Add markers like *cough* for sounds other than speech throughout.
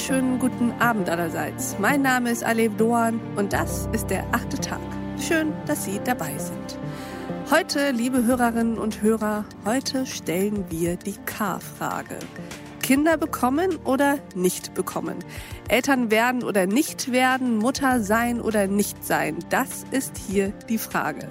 wunderschönen guten Abend allerseits. Mein Name ist Alev Doan und das ist der achte Tag. Schön, dass Sie dabei sind. Heute, liebe Hörerinnen und Hörer, heute stellen wir die K-Frage. Kinder bekommen oder nicht bekommen? Eltern werden oder nicht werden? Mutter sein oder nicht sein? Das ist hier die Frage.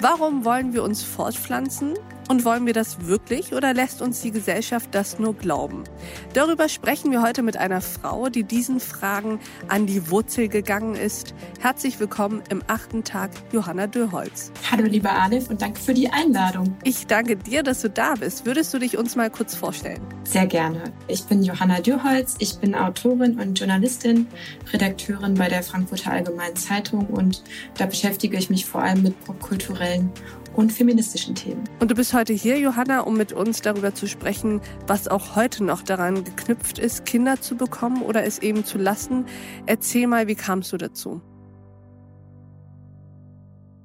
Warum wollen wir uns fortpflanzen? Und wollen wir das wirklich oder lässt uns die Gesellschaft das nur glauben? Darüber sprechen wir heute mit einer Frau, die diesen Fragen an die Wurzel gegangen ist. Herzlich willkommen im achten Tag, Johanna Dürholz. Hallo, lieber Alif, und danke für die Einladung. Ich danke dir, dass du da bist. Würdest du dich uns mal kurz vorstellen? Sehr gerne. Ich bin Johanna Dürholz. Ich bin Autorin und Journalistin, Redakteurin bei der Frankfurter Allgemeinen Zeitung und da beschäftige ich mich vor allem mit popkulturellen und feministischen Themen. Und du bist heute hier, Johanna, um mit uns darüber zu sprechen, was auch heute noch daran geknüpft ist, Kinder zu bekommen oder es eben zu lassen. Erzähl mal, wie kamst du dazu?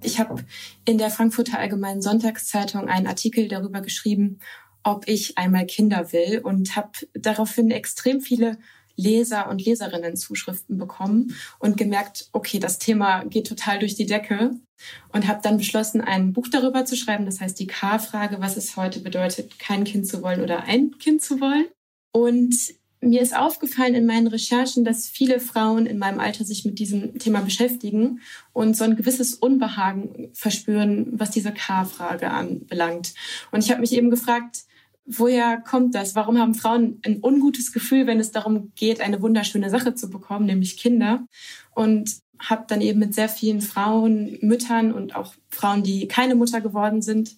Ich habe in der Frankfurter Allgemeinen Sonntagszeitung einen Artikel darüber geschrieben, ob ich einmal Kinder will und habe daraufhin extrem viele Leser und Leserinnen Zuschriften bekommen und gemerkt, okay, das Thema geht total durch die Decke und habe dann beschlossen, ein Buch darüber zu schreiben. Das heißt die K-Frage, was es heute bedeutet, kein Kind zu wollen oder ein Kind zu wollen. Und mir ist aufgefallen in meinen Recherchen, dass viele Frauen in meinem Alter sich mit diesem Thema beschäftigen und so ein gewisses Unbehagen verspüren, was diese K-Frage anbelangt. Und ich habe mich eben gefragt, woher kommt das? Warum haben Frauen ein ungutes Gefühl, wenn es darum geht, eine wunderschöne Sache zu bekommen, nämlich Kinder? Und habe dann eben mit sehr vielen Frauen, Müttern und auch Frauen, die keine Mutter geworden sind,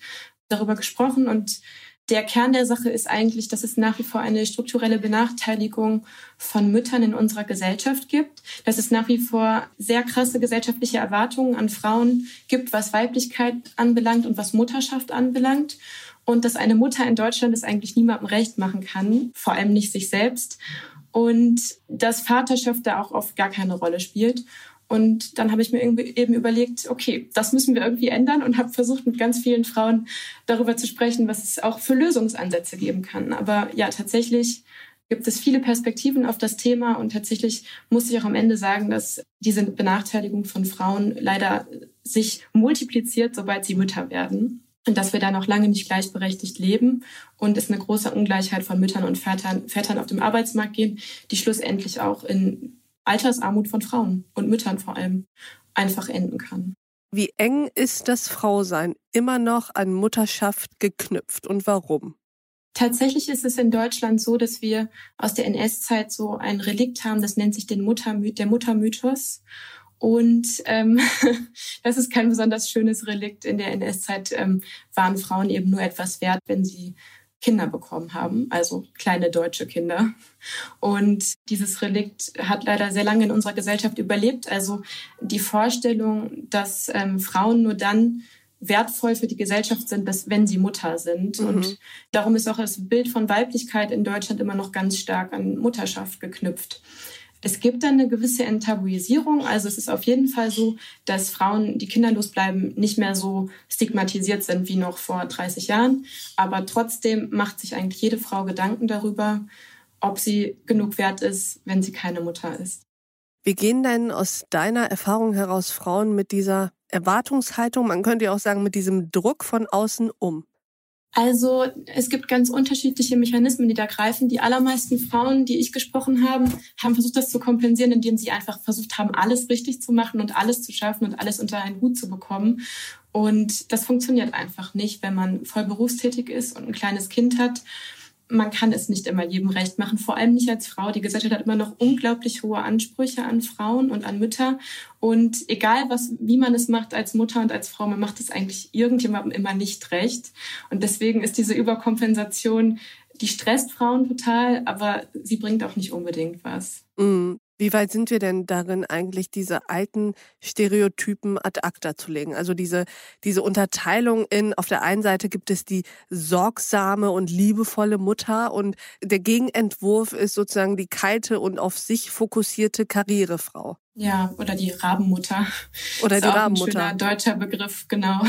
darüber gesprochen. Und der Kern der Sache ist eigentlich, dass es nach wie vor eine strukturelle Benachteiligung von Müttern in unserer Gesellschaft gibt, dass es nach wie vor sehr krasse gesellschaftliche Erwartungen an Frauen gibt, was Weiblichkeit anbelangt und was Mutterschaft anbelangt und dass eine Mutter in Deutschland es eigentlich niemandem recht machen kann, vor allem nicht sich selbst und dass Vaterschaft da auch oft gar keine Rolle spielt. Und dann habe ich mir eben überlegt, okay, das müssen wir irgendwie ändern und habe versucht, mit ganz vielen Frauen darüber zu sprechen, was es auch für Lösungsansätze geben kann. Aber ja, tatsächlich gibt es viele Perspektiven auf das Thema und tatsächlich muss ich auch am Ende sagen, dass diese Benachteiligung von Frauen leider sich multipliziert, sobald sie Mütter werden dass wir da noch lange nicht gleichberechtigt leben und es eine große Ungleichheit von Müttern und Vätern, Vätern auf dem Arbeitsmarkt gehen, die schlussendlich auch in Altersarmut von Frauen und Müttern vor allem einfach enden kann. Wie eng ist das Frausein immer noch an Mutterschaft geknüpft und warum? Tatsächlich ist es in Deutschland so, dass wir aus der NS-Zeit so ein Relikt haben, das nennt sich den Muttermyth, der Muttermythos. Und ähm, *laughs* das ist kein besonders schönes Relikt. In der NS-Zeit ähm, waren Frauen eben nur etwas wert, wenn sie Kinder bekommen haben, also kleine deutsche Kinder. Und dieses Relikt hat leider sehr lange in unserer Gesellschaft überlebt. Also die Vorstellung, dass ähm, Frauen nur dann wertvoll für die Gesellschaft sind, dass wenn sie Mutter sind. Mhm. Und darum ist auch das Bild von Weiblichkeit in Deutschland immer noch ganz stark an Mutterschaft geknüpft. Es gibt dann eine gewisse Enttabuisierung. Also es ist auf jeden Fall so, dass Frauen, die kinderlos bleiben, nicht mehr so stigmatisiert sind wie noch vor 30 Jahren. Aber trotzdem macht sich eigentlich jede Frau Gedanken darüber, ob sie genug wert ist, wenn sie keine Mutter ist. Wie gehen denn aus deiner Erfahrung heraus Frauen mit dieser Erwartungshaltung, man könnte ja auch sagen, mit diesem Druck von außen um? Also es gibt ganz unterschiedliche Mechanismen, die da greifen. Die allermeisten Frauen, die ich gesprochen habe, haben versucht, das zu kompensieren, indem sie einfach versucht haben, alles richtig zu machen und alles zu schaffen und alles unter einen Hut zu bekommen. Und das funktioniert einfach nicht, wenn man voll berufstätig ist und ein kleines Kind hat man kann es nicht immer jedem recht machen, vor allem nicht als Frau. Die Gesellschaft hat immer noch unglaublich hohe Ansprüche an Frauen und an Mütter. Und egal, was, wie man es macht als Mutter und als Frau, man macht es eigentlich irgendjemandem immer nicht recht. Und deswegen ist diese Überkompensation, die stresst Frauen total, aber sie bringt auch nicht unbedingt was. Mm. Wie weit sind wir denn darin, eigentlich diese alten Stereotypen ad acta zu legen? Also diese, diese Unterteilung in, auf der einen Seite gibt es die sorgsame und liebevolle Mutter und der Gegenentwurf ist sozusagen die kalte und auf sich fokussierte Karrierefrau. Ja, oder die Rabenmutter. Oder ist die auch Rabenmutter. Ein schöner deutscher Begriff, genau.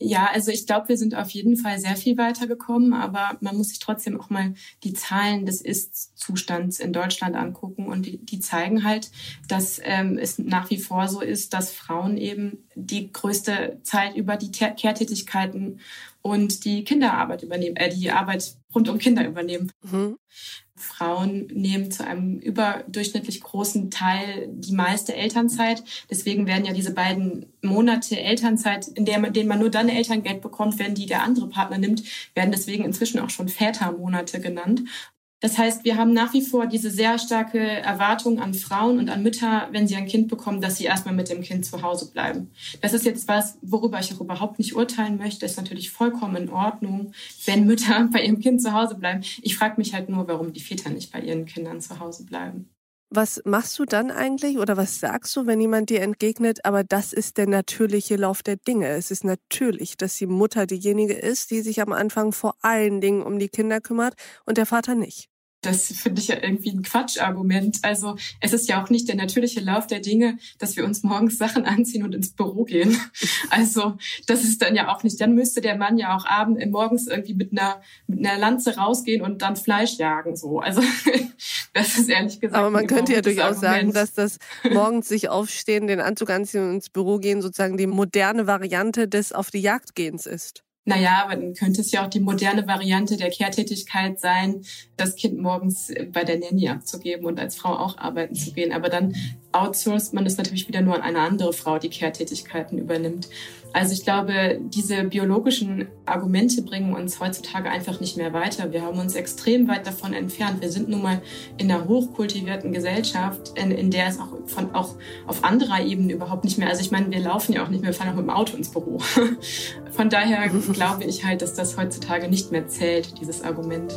Ja, also ich glaube, wir sind auf jeden Fall sehr viel weitergekommen, aber man muss sich trotzdem auch mal die Zahlen des Ist-Zustands in Deutschland angucken und die, die zeigen halt, dass ähm, es nach wie vor so ist, dass Frauen eben die größte Zeit über die Kehrtätigkeiten und die Kinderarbeit übernehmen, äh, die Arbeit rund um Kinder übernehmen. Mhm. Frauen nehmen zu einem überdurchschnittlich großen Teil die meiste Elternzeit. Deswegen werden ja diese beiden Monate Elternzeit, in der man, denen man nur dann Elterngeld bekommt, wenn die der andere Partner nimmt, werden deswegen inzwischen auch schon Vätermonate genannt. Das heißt, wir haben nach wie vor diese sehr starke Erwartung an Frauen und an Mütter, wenn sie ein Kind bekommen, dass sie erstmal mit dem Kind zu Hause bleiben. Das ist jetzt was, worüber ich auch überhaupt nicht urteilen möchte. Ist natürlich vollkommen in Ordnung, wenn Mütter *laughs* bei ihrem Kind zu Hause bleiben. Ich frage mich halt nur, warum die Väter nicht bei ihren Kindern zu Hause bleiben. Was machst du dann eigentlich oder was sagst du, wenn jemand dir entgegnet, aber das ist der natürliche Lauf der Dinge? Es ist natürlich, dass die Mutter diejenige ist, die sich am Anfang vor allen Dingen um die Kinder kümmert und der Vater nicht das finde ich ja irgendwie ein Quatschargument. Also es ist ja auch nicht der natürliche Lauf der Dinge, dass wir uns morgens Sachen *laughs* anziehen und ins Büro gehen. Also das ist dann ja auch nicht. Dann müsste der Mann ja auch abends äh, morgens irgendwie mit einer mit einer Lanze rausgehen und dann Fleisch jagen. So, also *laughs* das ist ehrlich gesagt. Aber man könnte ja durchaus sagen, dass das morgens sich aufstehen, den Anzug anziehen und ins Büro gehen sozusagen die moderne Variante des auf die Jagd gehens ist. Naja, aber dann könnte es ja auch die moderne Variante der Kehrtätigkeit sein, das Kind morgens bei der Nanny abzugeben und als Frau auch arbeiten zu gehen. Aber dann outsourced man es natürlich wieder nur an eine andere Frau, die Kehrtätigkeiten übernimmt. Also ich glaube, diese biologischen Argumente bringen uns heutzutage einfach nicht mehr weiter. Wir haben uns extrem weit davon entfernt. Wir sind nun mal in einer hochkultivierten Gesellschaft, in, in der es auch, von, auch auf anderer Ebene überhaupt nicht mehr, also ich meine, wir laufen ja auch nicht mehr, wir fahren auch mit dem Auto ins Büro. *laughs* Von daher *laughs* glaube ich halt, dass das heutzutage nicht mehr zählt, dieses Argument.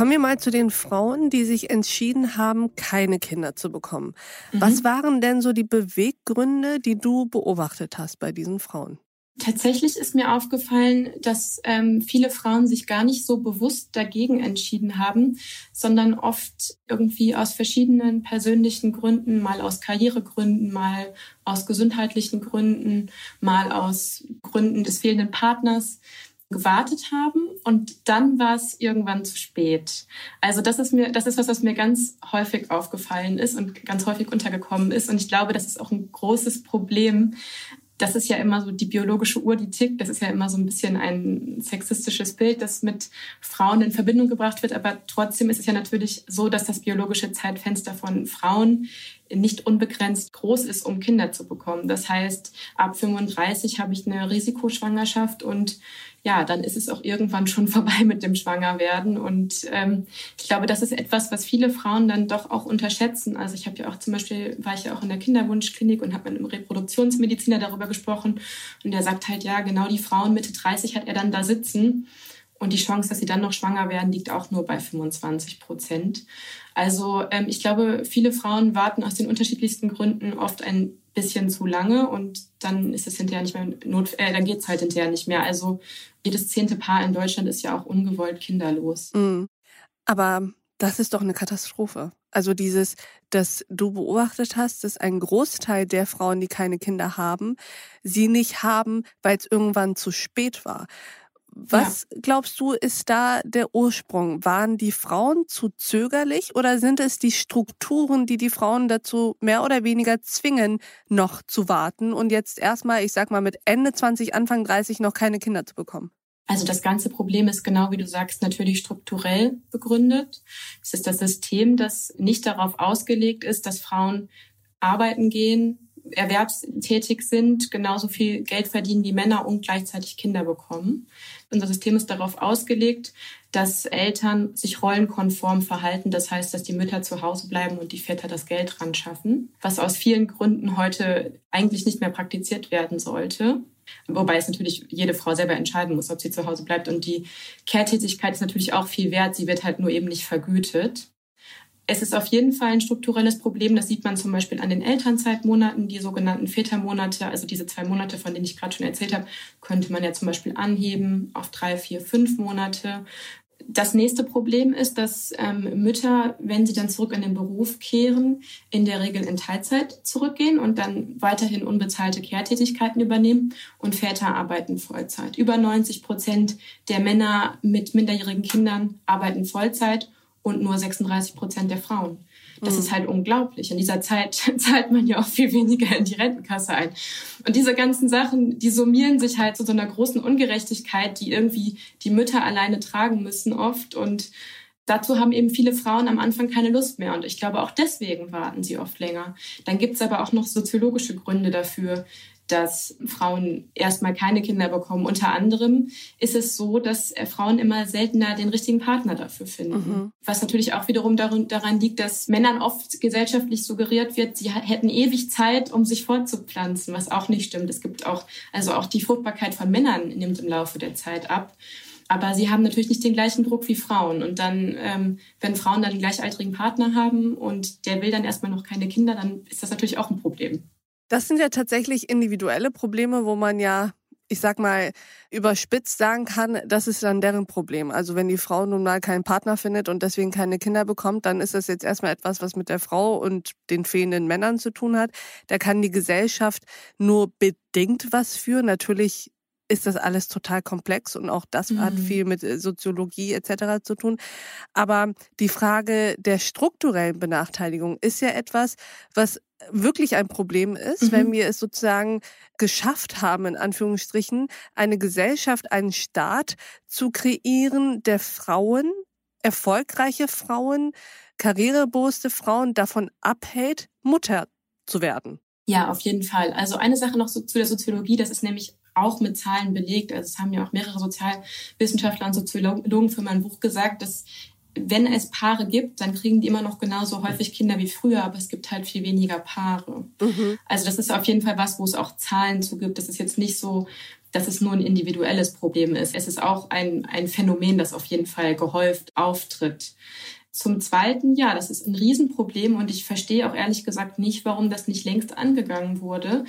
Kommen wir mal zu den Frauen, die sich entschieden haben, keine Kinder zu bekommen. Mhm. Was waren denn so die Beweggründe, die du beobachtet hast bei diesen Frauen? Tatsächlich ist mir aufgefallen, dass ähm, viele Frauen sich gar nicht so bewusst dagegen entschieden haben, sondern oft irgendwie aus verschiedenen persönlichen Gründen, mal aus Karrieregründen, mal aus gesundheitlichen Gründen, mal aus Gründen des fehlenden Partners gewartet haben und dann war es irgendwann zu spät. Also das ist mir, das ist was, was mir ganz häufig aufgefallen ist und ganz häufig untergekommen ist. Und ich glaube, das ist auch ein großes Problem. Das ist ja immer so die biologische Uhr, die tickt. Das ist ja immer so ein bisschen ein sexistisches Bild, das mit Frauen in Verbindung gebracht wird. Aber trotzdem ist es ja natürlich so, dass das biologische Zeitfenster von Frauen nicht unbegrenzt groß ist, um Kinder zu bekommen. Das heißt, ab 35 habe ich eine Risikoschwangerschaft und ja, dann ist es auch irgendwann schon *laughs* vorbei mit dem Schwangerwerden. Und ähm, ich glaube, das ist etwas, was viele Frauen dann doch auch unterschätzen. Also ich habe ja auch zum Beispiel, war ich ja auch in der Kinderwunschklinik und habe mit einem Reproduktionsmediziner darüber gesprochen. Und der sagt halt, ja, genau die Frauen Mitte 30 hat er dann da sitzen. Und die Chance, dass sie dann noch schwanger werden, liegt auch nur bei 25 Prozent. Also ähm, ich glaube, viele Frauen warten aus den unterschiedlichsten Gründen oft ein bisschen zu lange und dann ist es hinterher nicht mehr not, äh, dann geht's halt hinterher nicht mehr. Also jedes zehnte Paar in Deutschland ist ja auch ungewollt kinderlos. Mhm. Aber das ist doch eine Katastrophe. Also dieses, dass du beobachtet hast, dass ein Großteil der Frauen, die keine Kinder haben, sie nicht haben, weil es irgendwann zu spät war. Was ja. glaubst du, ist da der Ursprung? Waren die Frauen zu zögerlich oder sind es die Strukturen, die die Frauen dazu mehr oder weniger zwingen, noch zu warten und jetzt erstmal, ich sag mal, mit Ende 20, Anfang 30 noch keine Kinder zu bekommen? Also das ganze Problem ist genau wie du sagst natürlich strukturell begründet. Es ist das System, das nicht darauf ausgelegt ist, dass Frauen arbeiten gehen, erwerbstätig sind, genauso viel Geld verdienen wie Männer und gleichzeitig Kinder bekommen. Unser System ist darauf ausgelegt, dass Eltern sich rollenkonform verhalten. Das heißt, dass die Mütter zu Hause bleiben und die Väter das Geld ran schaffen, was aus vielen Gründen heute eigentlich nicht mehr praktiziert werden sollte. Wobei es natürlich jede Frau selber entscheiden muss, ob sie zu Hause bleibt. Und die Kehrtätigkeit ist natürlich auch viel wert. Sie wird halt nur eben nicht vergütet. Es ist auf jeden Fall ein strukturelles Problem. Das sieht man zum Beispiel an den Elternzeitmonaten, die sogenannten Vätermonate, also diese zwei Monate, von denen ich gerade schon erzählt habe, könnte man ja zum Beispiel anheben auf drei, vier, fünf Monate. Das nächste Problem ist, dass ähm, Mütter, wenn sie dann zurück in den Beruf kehren, in der Regel in Teilzeit zurückgehen und dann weiterhin unbezahlte Kehrtätigkeiten übernehmen und Väter arbeiten Vollzeit. Über 90 Prozent der Männer mit minderjährigen Kindern arbeiten Vollzeit und nur 36 Prozent der Frauen. Das mhm. ist halt unglaublich. In dieser Zeit *laughs* zahlt man ja auch viel weniger in die Rentenkasse ein. Und diese ganzen Sachen, die summieren sich halt zu so einer großen Ungerechtigkeit, die irgendwie die Mütter alleine tragen müssen oft. Und dazu haben eben viele Frauen am Anfang keine Lust mehr. Und ich glaube, auch deswegen warten sie oft länger. Dann gibt es aber auch noch soziologische Gründe dafür, dass Frauen erstmal keine Kinder bekommen. Unter anderem ist es so, dass äh, Frauen immer seltener den richtigen Partner dafür finden. Mhm. Was natürlich auch wiederum daran liegt, dass Männern oft gesellschaftlich suggeriert wird, sie hätten ewig Zeit, um sich fortzupflanzen, was auch nicht stimmt. Es gibt auch, also auch die Fruchtbarkeit von Männern nimmt im Laufe der Zeit ab. Aber sie haben natürlich nicht den gleichen Druck wie Frauen. Und dann, ähm, wenn Frauen dann einen gleichaltrigen Partner haben und der will dann erstmal noch keine Kinder, dann ist das natürlich auch ein Problem. Das sind ja tatsächlich individuelle Probleme, wo man ja, ich sag mal, überspitzt sagen kann, das ist dann deren Problem. Also wenn die Frau nun mal keinen Partner findet und deswegen keine Kinder bekommt, dann ist das jetzt erstmal etwas, was mit der Frau und den fehlenden Männern zu tun hat. Da kann die Gesellschaft nur bedingt was für. Natürlich ist das alles total komplex und auch das mhm. hat viel mit äh, Soziologie etc. zu tun. Aber die Frage der strukturellen Benachteiligung ist ja etwas, was wirklich ein Problem ist, mhm. wenn wir es sozusagen geschafft haben, in Anführungsstrichen, eine Gesellschaft, einen Staat zu kreieren, der Frauen, erfolgreiche Frauen, karrierebewusste Frauen davon abhält, Mutter zu werden. Ja, auf jeden Fall. Also eine Sache noch so zu der Soziologie, das ist nämlich auch mit Zahlen belegt. Also es haben ja auch mehrere Sozialwissenschaftler und Soziologen für mein Buch gesagt, dass wenn es Paare gibt, dann kriegen die immer noch genauso häufig Kinder wie früher, aber es gibt halt viel weniger Paare. Mhm. Also das ist auf jeden Fall was, wo es auch Zahlen zu gibt. Das ist jetzt nicht so, dass es nur ein individuelles Problem ist. Es ist auch ein, ein Phänomen, das auf jeden Fall gehäuft auftritt. Zum Zweiten, ja, das ist ein Riesenproblem und ich verstehe auch ehrlich gesagt nicht, warum das nicht längst angegangen wurde.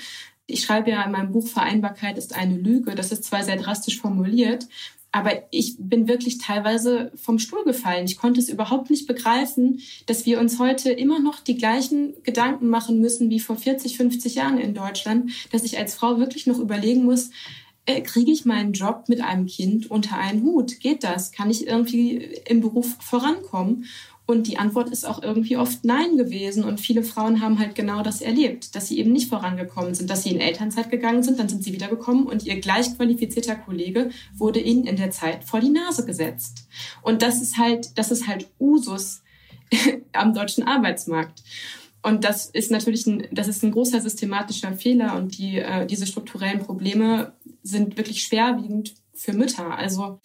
Ich schreibe ja in meinem Buch Vereinbarkeit ist eine Lüge. Das ist zwar sehr drastisch formuliert, aber ich bin wirklich teilweise vom Stuhl gefallen. Ich konnte es überhaupt nicht begreifen, dass wir uns heute immer noch die gleichen Gedanken machen müssen wie vor 40, 50 Jahren in Deutschland, dass ich als Frau wirklich noch überlegen muss, äh, kriege ich meinen Job mit einem Kind unter einen Hut? Geht das? Kann ich irgendwie im Beruf vorankommen? Und die Antwort ist auch irgendwie oft Nein gewesen. Und viele Frauen haben halt genau das erlebt, dass sie eben nicht vorangekommen sind, dass sie in Elternzeit gegangen sind, dann sind sie wiedergekommen und ihr gleich qualifizierter Kollege wurde ihnen in der Zeit vor die Nase gesetzt. Und das ist halt, das ist halt Usus *laughs* am deutschen Arbeitsmarkt. Und das ist natürlich ein, das ist ein großer systematischer Fehler und die, äh, diese strukturellen Probleme sind wirklich schwerwiegend für Mütter. Also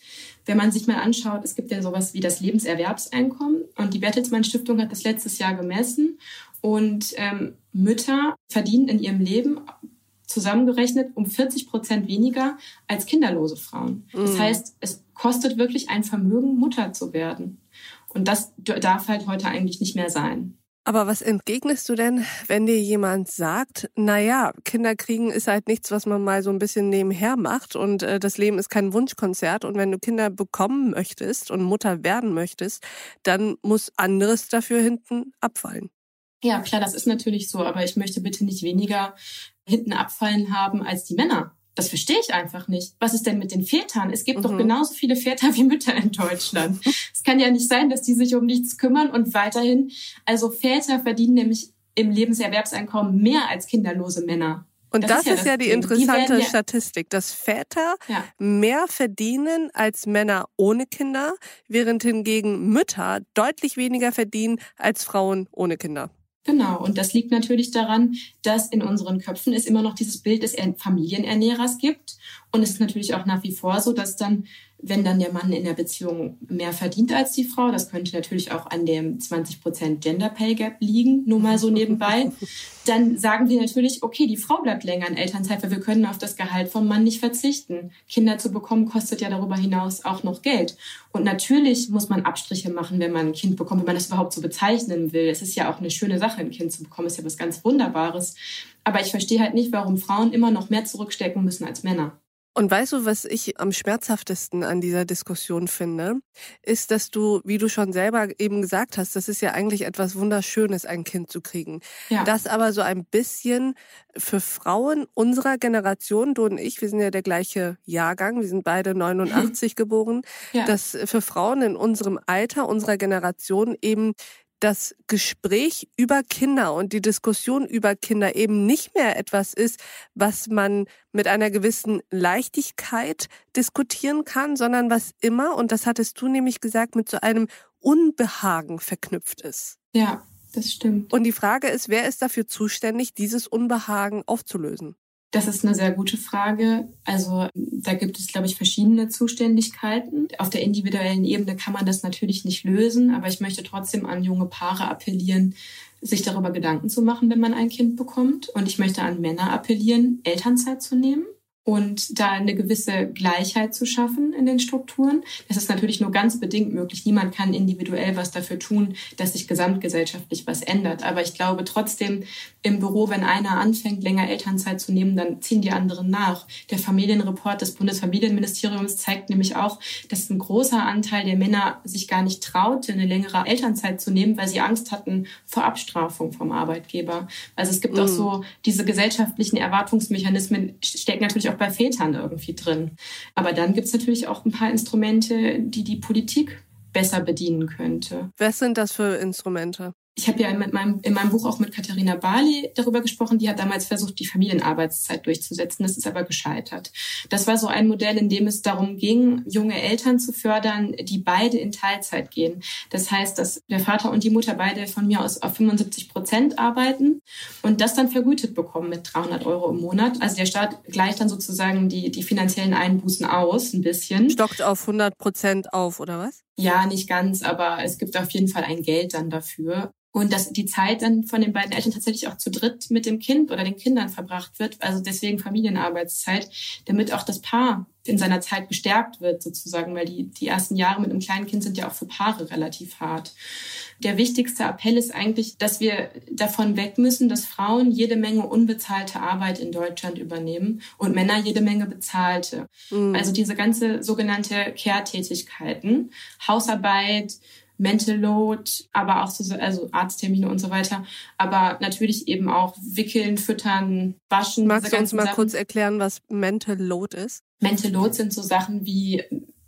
wenn man sich mal anschaut, es gibt ja sowas wie das Lebenserwerbseinkommen und die Bertelsmann Stiftung hat das letztes Jahr gemessen und ähm, Mütter verdienen in ihrem Leben zusammengerechnet um 40 Prozent weniger als kinderlose Frauen. Das mhm. heißt, es kostet wirklich ein Vermögen, Mutter zu werden. Und das darf halt heute eigentlich nicht mehr sein. Aber was entgegnest du denn, wenn dir jemand sagt, na ja, Kinder kriegen ist halt nichts, was man mal so ein bisschen nebenher macht und äh, das Leben ist kein Wunschkonzert und wenn du Kinder bekommen möchtest und Mutter werden möchtest, dann muss anderes dafür hinten abfallen. Ja, klar, das ist natürlich so, aber ich möchte bitte nicht weniger hinten abfallen haben als die Männer. Das verstehe ich einfach nicht. Was ist denn mit den Vätern? Es gibt mhm. doch genauso viele Väter wie Mütter in Deutschland. *laughs* es kann ja nicht sein, dass die sich um nichts kümmern und weiterhin, also Väter verdienen nämlich im Lebenserwerbseinkommen mehr als kinderlose Männer. Und das, das ist, ja, ist ja die interessante die ja Statistik, dass Väter ja. mehr verdienen als Männer ohne Kinder, während hingegen Mütter deutlich weniger verdienen als Frauen ohne Kinder. Genau, und das liegt natürlich daran, dass in unseren Köpfen es immer noch dieses Bild des Familienernährers gibt. Und es ist natürlich auch nach wie vor so, dass dann, wenn dann der Mann in der Beziehung mehr verdient als die Frau, das könnte natürlich auch an dem 20% Gender Pay Gap liegen, nur mal so nebenbei, *laughs* dann sagen wir natürlich, okay, die Frau bleibt länger in Elternzeit, weil wir können auf das Gehalt vom Mann nicht verzichten. Kinder zu bekommen kostet ja darüber hinaus auch noch Geld. Und natürlich muss man Abstriche machen, wenn man ein Kind bekommt, wenn man das überhaupt so bezeichnen will. Es ist ja auch eine schöne Sache, ein Kind zu bekommen, ist ja was ganz Wunderbares. Aber ich verstehe halt nicht, warum Frauen immer noch mehr zurückstecken müssen als Männer. Und weißt du, was ich am schmerzhaftesten an dieser Diskussion finde, ist, dass du, wie du schon selber eben gesagt hast, das ist ja eigentlich etwas Wunderschönes, ein Kind zu kriegen. Ja. Das aber so ein bisschen für Frauen unserer Generation, du und ich, wir sind ja der gleiche Jahrgang, wir sind beide 89 geboren, ja. dass für Frauen in unserem Alter, unserer Generation eben das Gespräch über Kinder und die Diskussion über Kinder eben nicht mehr etwas ist, was man mit einer gewissen Leichtigkeit diskutieren kann, sondern was immer, und das hattest du nämlich gesagt, mit so einem Unbehagen verknüpft ist. Ja, das stimmt. Und die Frage ist, wer ist dafür zuständig, dieses Unbehagen aufzulösen? Das ist eine sehr gute Frage. Also da gibt es, glaube ich, verschiedene Zuständigkeiten. Auf der individuellen Ebene kann man das natürlich nicht lösen, aber ich möchte trotzdem an junge Paare appellieren, sich darüber Gedanken zu machen, wenn man ein Kind bekommt. Und ich möchte an Männer appellieren, Elternzeit zu nehmen und da eine gewisse Gleichheit zu schaffen in den Strukturen. Das ist natürlich nur ganz bedingt möglich. Niemand kann individuell was dafür tun, dass sich gesamtgesellschaftlich was ändert. Aber ich glaube trotzdem im Büro, wenn einer anfängt, länger Elternzeit zu nehmen, dann ziehen die anderen nach. Der Familienreport des Bundesfamilienministeriums zeigt nämlich auch, dass ein großer Anteil der Männer sich gar nicht traute, eine längere Elternzeit zu nehmen, weil sie Angst hatten vor Abstrafung vom Arbeitgeber. Also es gibt mm. auch so diese gesellschaftlichen Erwartungsmechanismen stecken natürlich auch auch bei Vätern irgendwie drin. Aber dann gibt es natürlich auch ein paar Instrumente, die die Politik besser bedienen könnte. Was sind das für Instrumente? Ich habe ja in meinem, in meinem Buch auch mit Katharina Bali darüber gesprochen. Die hat damals versucht, die Familienarbeitszeit durchzusetzen. Das ist aber gescheitert. Das war so ein Modell, in dem es darum ging, junge Eltern zu fördern, die beide in Teilzeit gehen. Das heißt, dass der Vater und die Mutter beide von mir aus auf 75 Prozent arbeiten und das dann vergütet bekommen mit 300 Euro im Monat. Also der Staat gleicht dann sozusagen die, die finanziellen Einbußen aus, ein bisschen. Stockt auf 100 Prozent auf, oder was? Ja, nicht ganz, aber es gibt auf jeden Fall ein Geld dann dafür. Und dass die Zeit dann von den beiden Eltern tatsächlich auch zu dritt mit dem Kind oder den Kindern verbracht wird. Also deswegen Familienarbeitszeit, damit auch das Paar in seiner Zeit gestärkt wird sozusagen, weil die, die ersten Jahre mit einem kleinen Kind sind ja auch für Paare relativ hart. Der wichtigste Appell ist eigentlich, dass wir davon weg müssen, dass Frauen jede Menge unbezahlte Arbeit in Deutschland übernehmen und Männer jede Menge bezahlte. Mhm. Also diese ganze sogenannte Care-Tätigkeiten, Hausarbeit, Mental Load, aber auch so, also Arzttermine und so weiter. Aber natürlich eben auch wickeln, füttern, waschen. Magst du uns mal Sachen. kurz erklären, was Mental Load ist? Mental Load sind so Sachen wie,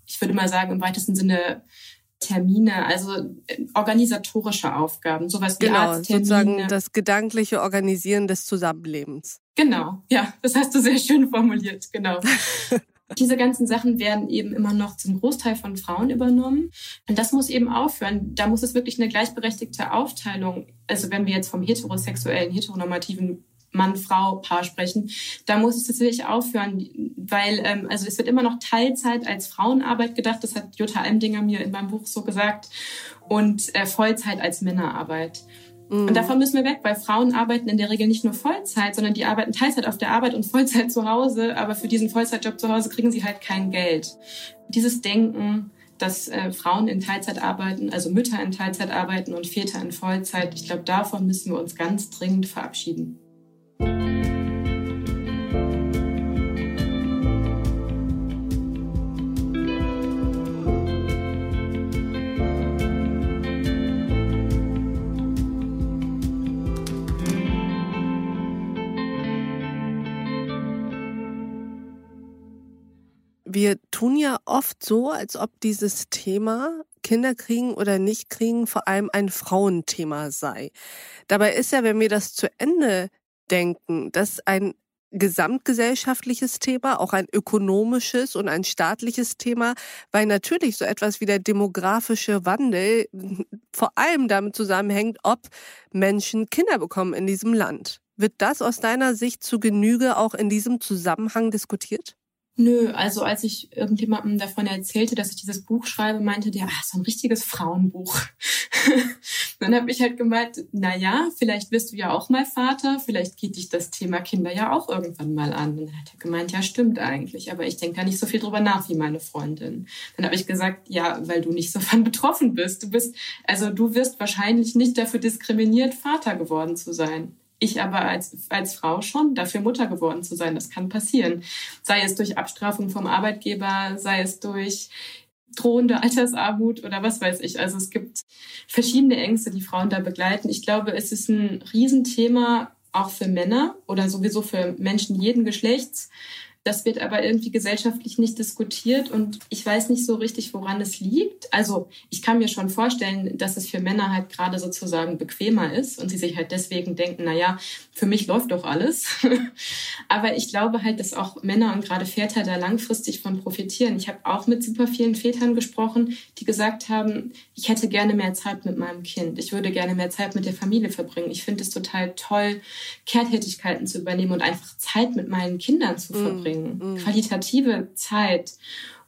ich würde mal sagen, im weitesten Sinne Termine, also äh, organisatorische Aufgaben, sowas wie genau, Arzttermine. sozusagen das gedankliche Organisieren des Zusammenlebens. Genau, ja, das hast du sehr schön formuliert, genau. *laughs* Diese ganzen Sachen werden eben immer noch zum Großteil von Frauen übernommen. Und das muss eben aufhören. Da muss es wirklich eine gleichberechtigte Aufteilung, also wenn wir jetzt vom heterosexuellen, heteronormativen Mann-Frau-Paar sprechen, da muss es tatsächlich aufhören, weil ähm, also es wird immer noch Teilzeit als Frauenarbeit gedacht, das hat Jutta Emdinger mir in meinem Buch so gesagt, und äh, Vollzeit als Männerarbeit. Und davon müssen wir weg, weil Frauen arbeiten in der Regel nicht nur Vollzeit, sondern die arbeiten Teilzeit auf der Arbeit und Vollzeit zu Hause. Aber für diesen Vollzeitjob zu Hause kriegen sie halt kein Geld. Dieses Denken, dass äh, Frauen in Teilzeit arbeiten, also Mütter in Teilzeit arbeiten und Väter in Vollzeit, ich glaube, davon müssen wir uns ganz dringend verabschieden. Wir tun ja oft so, als ob dieses Thema Kinder kriegen oder nicht kriegen vor allem ein Frauenthema sei. Dabei ist ja, wenn wir das zu Ende denken, das ein gesamtgesellschaftliches Thema, auch ein ökonomisches und ein staatliches Thema, weil natürlich so etwas wie der demografische Wandel *laughs* vor allem damit zusammenhängt, ob Menschen Kinder bekommen in diesem Land. Wird das aus deiner Sicht zu Genüge auch in diesem Zusammenhang diskutiert? Nö, also als ich irgendjemandem davon erzählte, dass ich dieses Buch schreibe, meinte der, ah, so ein richtiges Frauenbuch. *laughs* dann habe ich halt gemeint, na ja, vielleicht wirst du ja auch mal Vater, vielleicht geht dich das Thema Kinder ja auch irgendwann mal an. Dann hat er gemeint, ja, stimmt eigentlich, aber ich denke da nicht so viel drüber nach wie meine Freundin. Dann habe ich gesagt, ja, weil du nicht so von betroffen bist. Du bist, also du wirst wahrscheinlich nicht dafür diskriminiert, Vater geworden zu sein. Ich aber als, als Frau schon dafür Mutter geworden zu sein. Das kann passieren. Sei es durch Abstrafung vom Arbeitgeber, sei es durch drohende Altersarmut oder was weiß ich. Also es gibt verschiedene Ängste, die Frauen da begleiten. Ich glaube, es ist ein Riesenthema auch für Männer oder sowieso für Menschen jeden Geschlechts, das wird aber irgendwie gesellschaftlich nicht diskutiert und ich weiß nicht so richtig, woran es liegt. Also ich kann mir schon vorstellen, dass es für Männer halt gerade sozusagen bequemer ist und sie sich halt deswegen denken, na ja, für mich läuft doch alles. *laughs* aber ich glaube halt, dass auch Männer und gerade Väter da langfristig von profitieren. Ich habe auch mit super vielen Vätern gesprochen, die gesagt haben, ich hätte gerne mehr Zeit mit meinem Kind. Ich würde gerne mehr Zeit mit der Familie verbringen. Ich finde es total toll, Kehrtätigkeiten zu übernehmen und einfach Zeit mit meinen Kindern zu mm. verbringen verbringen, mhm. qualitative Zeit.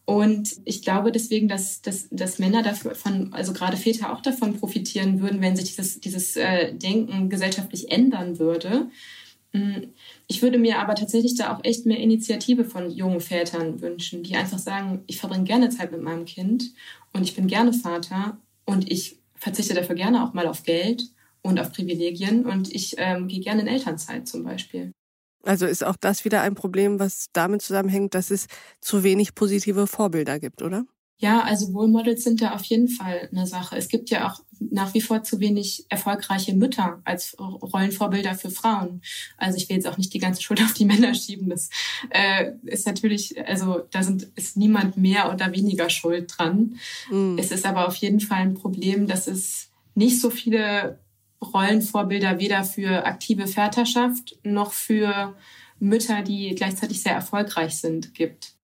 Und ich glaube deswegen, dass, dass, dass Männer davon, also gerade Väter auch davon profitieren würden, wenn sich dieses, dieses äh, Denken gesellschaftlich ändern würde. Mm, ich würde mir aber tatsächlich da auch echt mehr Initiative von jungen Vätern wünschen, die einfach sagen, ich verbringe gerne Zeit mit meinem Kind und ich bin gerne Vater und ich verzichte dafür gerne auch mal auf Geld und auf Privilegien und ich ähm, gehe gerne in Elternzeit zum Beispiel. Also ist auch das wieder ein Problem, was damit zusammenhängt, dass es zu wenig positive Vorbilder gibt, oder? Ja, also Wohlmodels sind da auf jeden Fall eine Sache. Es gibt ja auch nach wie vor zu wenig erfolgreiche Mütter als Rollenvorbilder für Frauen. Also ich will jetzt auch nicht die ganze Schuld auf die Männer schieben. Das äh, ist natürlich, also da sind, ist niemand mehr oder weniger schuld dran. Mhm. Es ist aber auf jeden Fall ein Problem, dass es nicht so viele Rollenvorbilder weder für aktive Väterschaft noch für Mütter, die gleichzeitig sehr erfolgreich sind, gibt.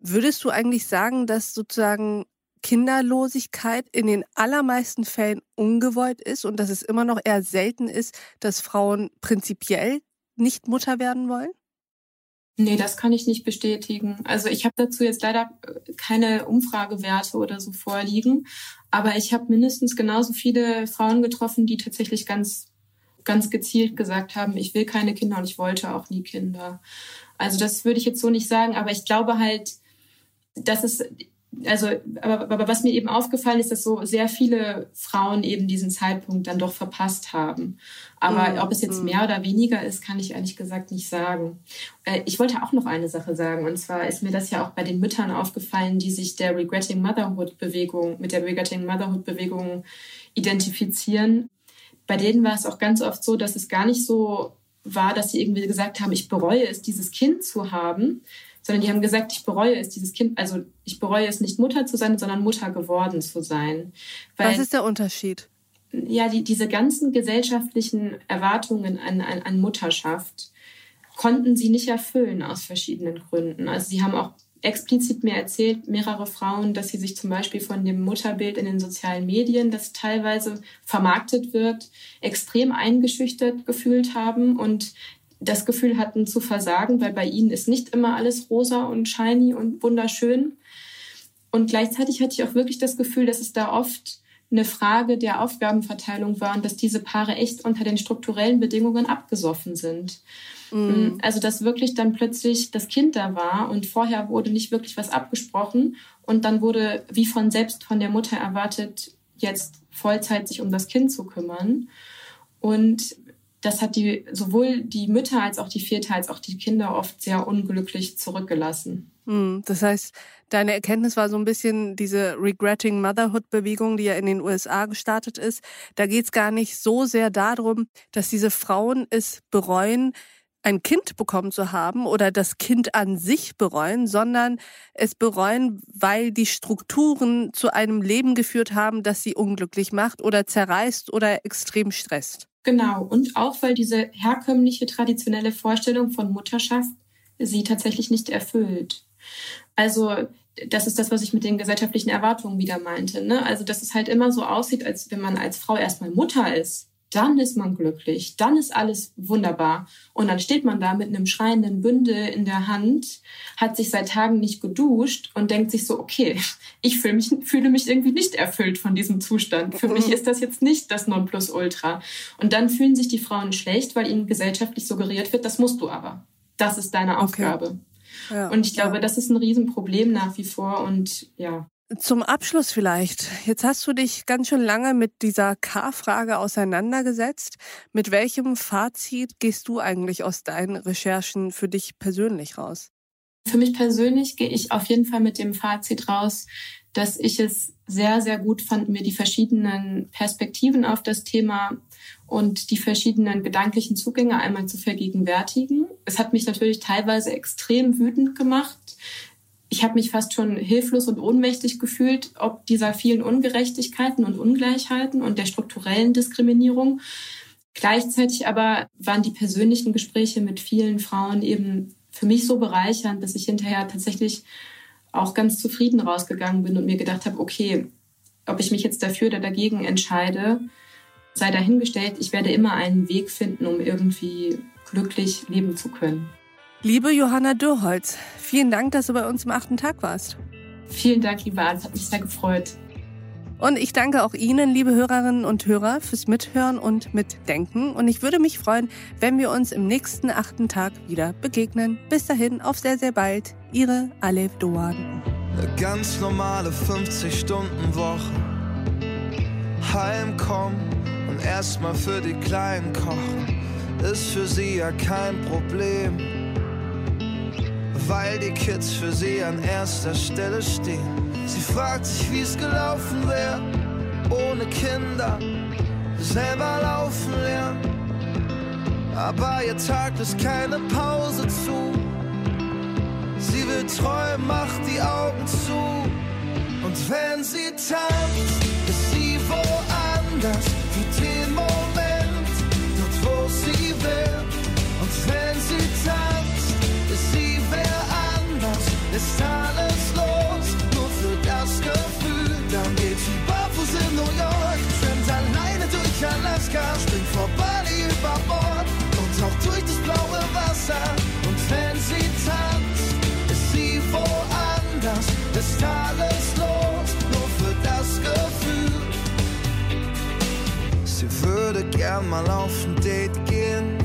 Würdest du eigentlich sagen, dass sozusagen Kinderlosigkeit in den allermeisten Fällen ungewollt ist und dass es immer noch eher selten ist, dass Frauen prinzipiell nicht Mutter werden wollen? Nee, das kann ich nicht bestätigen. Also ich habe dazu jetzt leider äh, keine Umfragewerte oder so vorliegen, aber ich habe mindestens genauso viele Frauen getroffen, die tatsächlich ganz ganz gezielt gesagt haben, ich will keine Kinder und ich wollte auch nie Kinder. Also das würde ich jetzt so nicht sagen, aber ich glaube halt, dass es also, aber, aber was mir eben aufgefallen ist, dass so sehr viele Frauen eben diesen Zeitpunkt dann doch verpasst haben. Aber mm, ob es jetzt mm. mehr oder weniger ist, kann ich ehrlich gesagt nicht sagen. Äh, ich wollte auch noch eine Sache sagen. Und zwar ist mir das ja auch bei den Müttern aufgefallen, die sich der Regretting Motherhood Bewegung, mit der Regretting Motherhood Bewegung identifizieren. Bei denen war es auch ganz oft so, dass es gar nicht so war, dass sie irgendwie gesagt haben, ich bereue es, dieses Kind zu haben, sondern die haben gesagt, ich bereue es, dieses Kind, also ich bereue es nicht Mutter zu sein, sondern Mutter geworden zu sein. Weil, Was ist der Unterschied? Ja, die, diese ganzen gesellschaftlichen Erwartungen an, an, an Mutterschaft konnten sie nicht erfüllen aus verschiedenen Gründen. Also sie haben auch explizit mir erzählt, mehrere Frauen, dass sie sich zum Beispiel von dem Mutterbild in den sozialen Medien, das teilweise vermarktet wird, extrem eingeschüchtert gefühlt haben und das Gefühl hatten zu versagen, weil bei ihnen ist nicht immer alles rosa und shiny und wunderschön. Und gleichzeitig hatte ich auch wirklich das Gefühl, dass es da oft eine Frage der Aufgabenverteilung war und dass diese Paare echt unter den strukturellen Bedingungen abgesoffen sind. Mhm. Also dass wirklich dann plötzlich das Kind da war und vorher wurde nicht wirklich was abgesprochen und dann wurde wie von selbst von der Mutter erwartet, jetzt Vollzeit sich um das Kind zu kümmern. Und das hat die, sowohl die Mütter als auch die Väter als auch die Kinder oft sehr unglücklich zurückgelassen. Hm, das heißt, deine Erkenntnis war so ein bisschen diese Regretting Motherhood-Bewegung, die ja in den USA gestartet ist. Da geht es gar nicht so sehr darum, dass diese Frauen es bereuen, ein Kind bekommen zu haben oder das Kind an sich bereuen, sondern es bereuen, weil die Strukturen zu einem Leben geführt haben, das sie unglücklich macht oder zerreißt oder extrem stresst. Genau, und auch weil diese herkömmliche traditionelle Vorstellung von Mutterschaft sie tatsächlich nicht erfüllt. Also das ist das, was ich mit den gesellschaftlichen Erwartungen wieder meinte. Ne? Also dass es halt immer so aussieht, als wenn man als Frau erstmal Mutter ist, dann ist man glücklich, dann ist alles wunderbar. Und dann steht man da mit einem schreienden Bündel in der Hand, hat sich seit Tagen nicht geduscht und denkt sich so, okay, *laughs* ich fühle mich, fühle mich irgendwie nicht erfüllt von diesem Zustand. Für mich ist das jetzt nicht das Nonplusultra. Und dann fühlen sich die Frauen schlecht, weil ihnen gesellschaftlich suggeriert wird, das musst du aber. Das ist deine Aufgabe. Okay. Ja, und ich glaube, ja. das ist ein Riesenproblem nach wie vor und ja. Zum Abschluss vielleicht. Jetzt hast du dich ganz schön lange mit dieser K-Frage auseinandergesetzt. Mit welchem Fazit gehst du eigentlich aus deinen Recherchen für dich persönlich raus? Für mich persönlich gehe ich auf jeden Fall mit dem Fazit raus, dass ich es sehr, sehr gut fand, mir die verschiedenen Perspektiven auf das Thema und die verschiedenen gedanklichen Zugänge einmal zu vergegenwärtigen. Es hat mich natürlich teilweise extrem wütend gemacht. Ich habe mich fast schon hilflos und ohnmächtig gefühlt, ob dieser vielen Ungerechtigkeiten und Ungleichheiten und der strukturellen Diskriminierung. Gleichzeitig aber waren die persönlichen Gespräche mit vielen Frauen eben für mich so bereichernd, dass ich hinterher tatsächlich auch ganz zufrieden rausgegangen bin und mir gedacht habe, okay, ob ich mich jetzt dafür oder dagegen entscheide, sei dahingestellt, ich werde immer einen Weg finden, um irgendwie glücklich leben zu können. Liebe Johanna Dürholz, vielen Dank, dass du bei uns im achten Tag warst. Vielen Dank, liebe Arzt, hat mich sehr gefreut. Und ich danke auch Ihnen, liebe Hörerinnen und Hörer, fürs Mithören und Mitdenken. Und ich würde mich freuen, wenn wir uns im nächsten achten Tag wieder begegnen. Bis dahin, auf sehr, sehr bald. Ihre Alev Doan. Eine ganz normale 50-Stunden-Woche. Heimkommen und erstmal für die Kleinen kochen. Ist für sie ja kein Problem. Weil die Kids für sie an erster Stelle stehen. Sie fragt sich, wie es gelaufen wäre, ohne Kinder, selber laufen lernen. Aber ihr Tag ist keine Pause zu. Sie will träumen, macht die Augen zu. Und wenn sie tanzt, ist sie woanders, für den Moment, dort wo sie will. Und wenn sie tanzt, ist alles das Gefühl, dann geht sie barfuß in New York, schwimmt alleine durch Alaska, springt vor Bali über Bord. Und taucht durch das blaue Wasser. Und wenn sie tanzt, ist sie woanders, ist alles los, nur für das Gefühl. Sie würde gern mal auf ein Date gehen,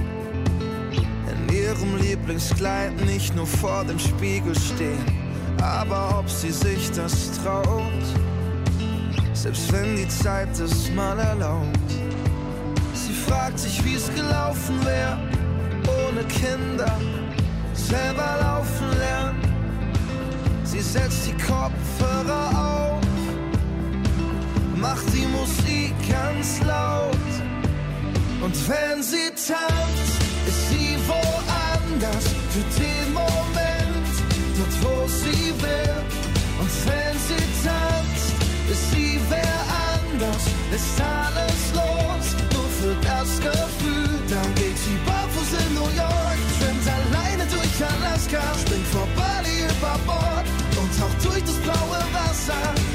ihrem Lieblingskleid nicht nur vor dem Spiegel stehen aber ob sie sich das traut, selbst wenn die Zeit es mal erlaubt. Sie fragt sich, wie es gelaufen wäre, ohne Kinder, selber laufen lernen. Sie setzt die Kopfhörer auf, macht die Musik ganz laut. Und wenn sie tanzt, ist sie woanders für den Moment dort wo sie will. Und wenn sie tanzt, ist sie wer anders, ist alles los, nur für das Gefühl. Dann geht sie barfuß in New York, schwimmt alleine durch Alaska, springt vor Bali über Bord und taucht durch das blaue Wasser.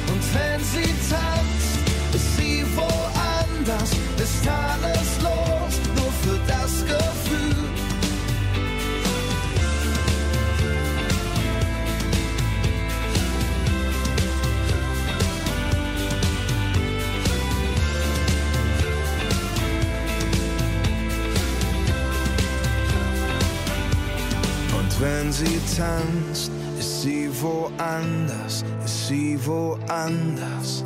Sie tanzt, ist sie woanders, ist sie woanders.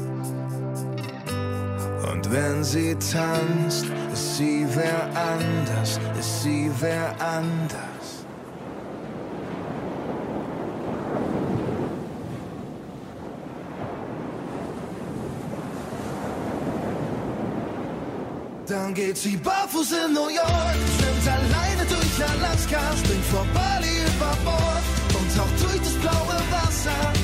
Und wenn sie tanzt, ist sie wer anders, ist sie wer anders. Dann geht sie barfuß in New York, schwimmt alleine durch Alaska, springt vorbei Bord und taucht durch das blaue Wasser.